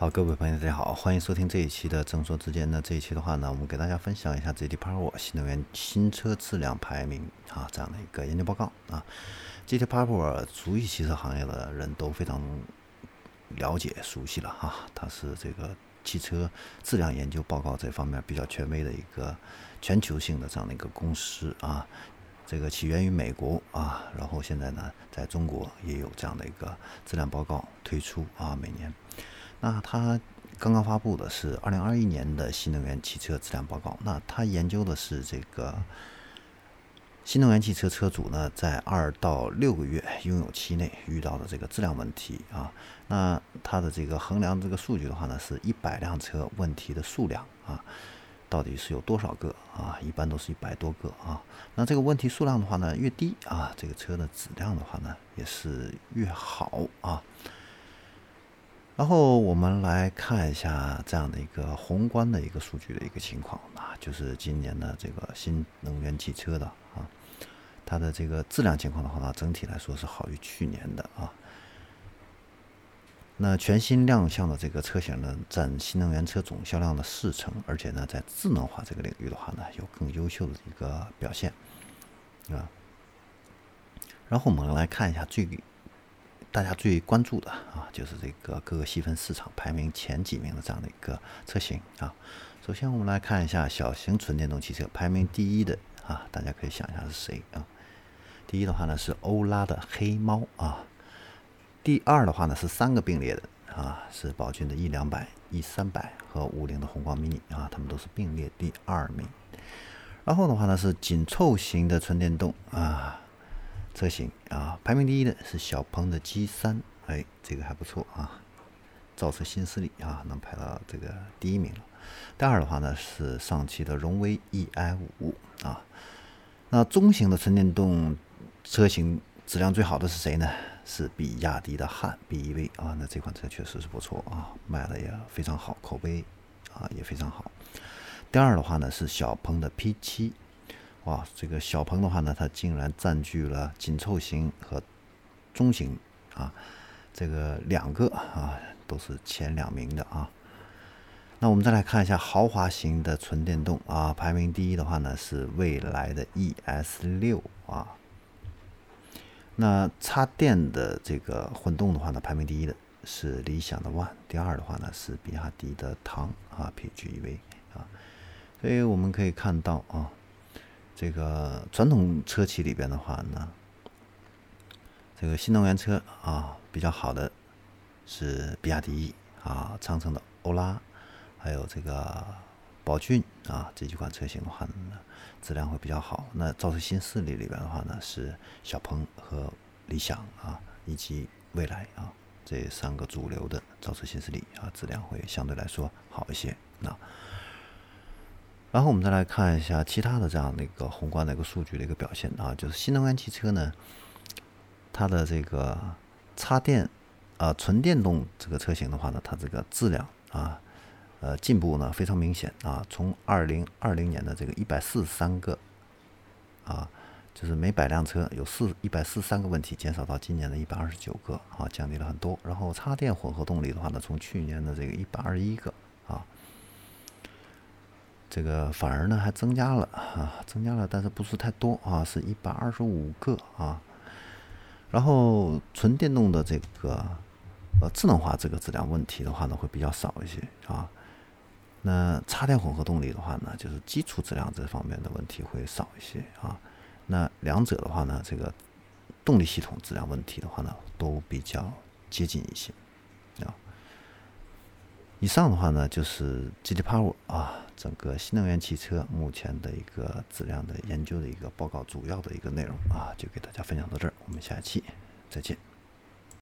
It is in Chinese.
好，各位朋友，大家好，欢迎收听这一期的正说之间呢。这一期的话呢，我们给大家分享一下 GT Power 新能源新车质量排名啊这样的一个研究报告啊。GT Power 足以汽车行业的人都非常了解熟悉了哈，它是这个汽车质量研究报告这方面比较权威的一个全球性的这样的一个公司啊。这个起源于美国啊，然后现在呢，在中国也有这样的一个质量报告推出啊，每年。那他刚刚发布的是二零二一年的新能源汽车质量报告。那他研究的是这个新能源汽车车主呢，在二到六个月拥有期内遇到的这个质量问题啊。那它的这个衡量这个数据的话呢，是一百辆车问题的数量啊，到底是有多少个啊？一般都是一百多个啊。那这个问题数量的话呢，越低啊，这个车的质量的话呢，也是越好啊。然后我们来看一下这样的一个宏观的一个数据的一个情况啊，就是今年的这个新能源汽车的啊，它的这个质量情况的话呢，整体来说是好于去年的啊。那全新亮相的这个车型呢，占新能源车总销量的四成，而且呢，在智能化这个领域的话呢，有更优秀的一个表现啊。然后我们来看一下最。大家最关注的啊，就是这个各个细分市场排名前几名的这样的一个车型啊。首先，我们来看一下小型纯电动汽车排名第一的啊，大家可以想一下是谁啊？第一的话呢是欧拉的黑猫啊，第二的话呢是三个并列的啊，是宝骏的 E 两百、E 三百和五菱的宏光 mini 啊，他们都是并列第二名。然后的话呢是紧凑型的纯电动啊。车型啊，排名第一的是小鹏的 G 三，哎，这个还不错啊，造车新势力啊，能排到这个第一名了。第二的话呢是上汽的荣威 Ei 五啊。那中型的纯电动车型质量最好的是谁呢？是比亚迪的汉 BEV 啊，那这款车确实是不错啊，卖的也非常好，口碑啊也非常好。第二的话呢是小鹏的 P 七。哇，这个小鹏的话呢，它竟然占据了紧凑型和中型啊，这个两个啊都是前两名的啊。那我们再来看一下豪华型的纯电动啊，排名第一的话呢是蔚来的 ES 六啊。那插电的这个混动的话呢，排名第一的是理想的 ONE，第二的话呢是比亚迪的唐啊 PHEV 啊。所以我们可以看到啊。这个传统车企里边的话呢，这个新能源车啊比较好的是比亚迪啊、长城的欧拉，还有这个宝骏啊这几款车型的话呢，质量会比较好。那造车新势力里边的话呢，是小鹏和理想啊，以及蔚来啊这三个主流的造车新势力啊，质量会相对来说好一些。那然后我们再来看一下其他的这样的一个宏观的一个数据的一个表现啊，就是新能源汽车呢，它的这个插电啊纯电动这个车型的话呢，它这个质量啊呃进步呢非常明显啊，从二零二零年的这个一百四十三个啊，就是每百辆车有四一百四十三个问题，减少到今年的一百二十九个啊，降低了很多。然后插电混合动力的话呢，从去年的这个一百二十一个啊。这个反而呢还增加了啊，增加了，但是不是太多啊，是一百二十五个啊。然后纯电动的这个呃智能化这个质量问题的话呢，会比较少一些啊。那插电混合动力的话呢，就是基础质量这方面的问题会少一些啊。那两者的话呢，这个动力系统质量问题的话呢，都比较接近一些啊。以上的话呢，就是 GT Power 啊，整个新能源汽车目前的一个质量的研究的一个报告，主要的一个内容啊，就给大家分享到这儿。我们下期再见。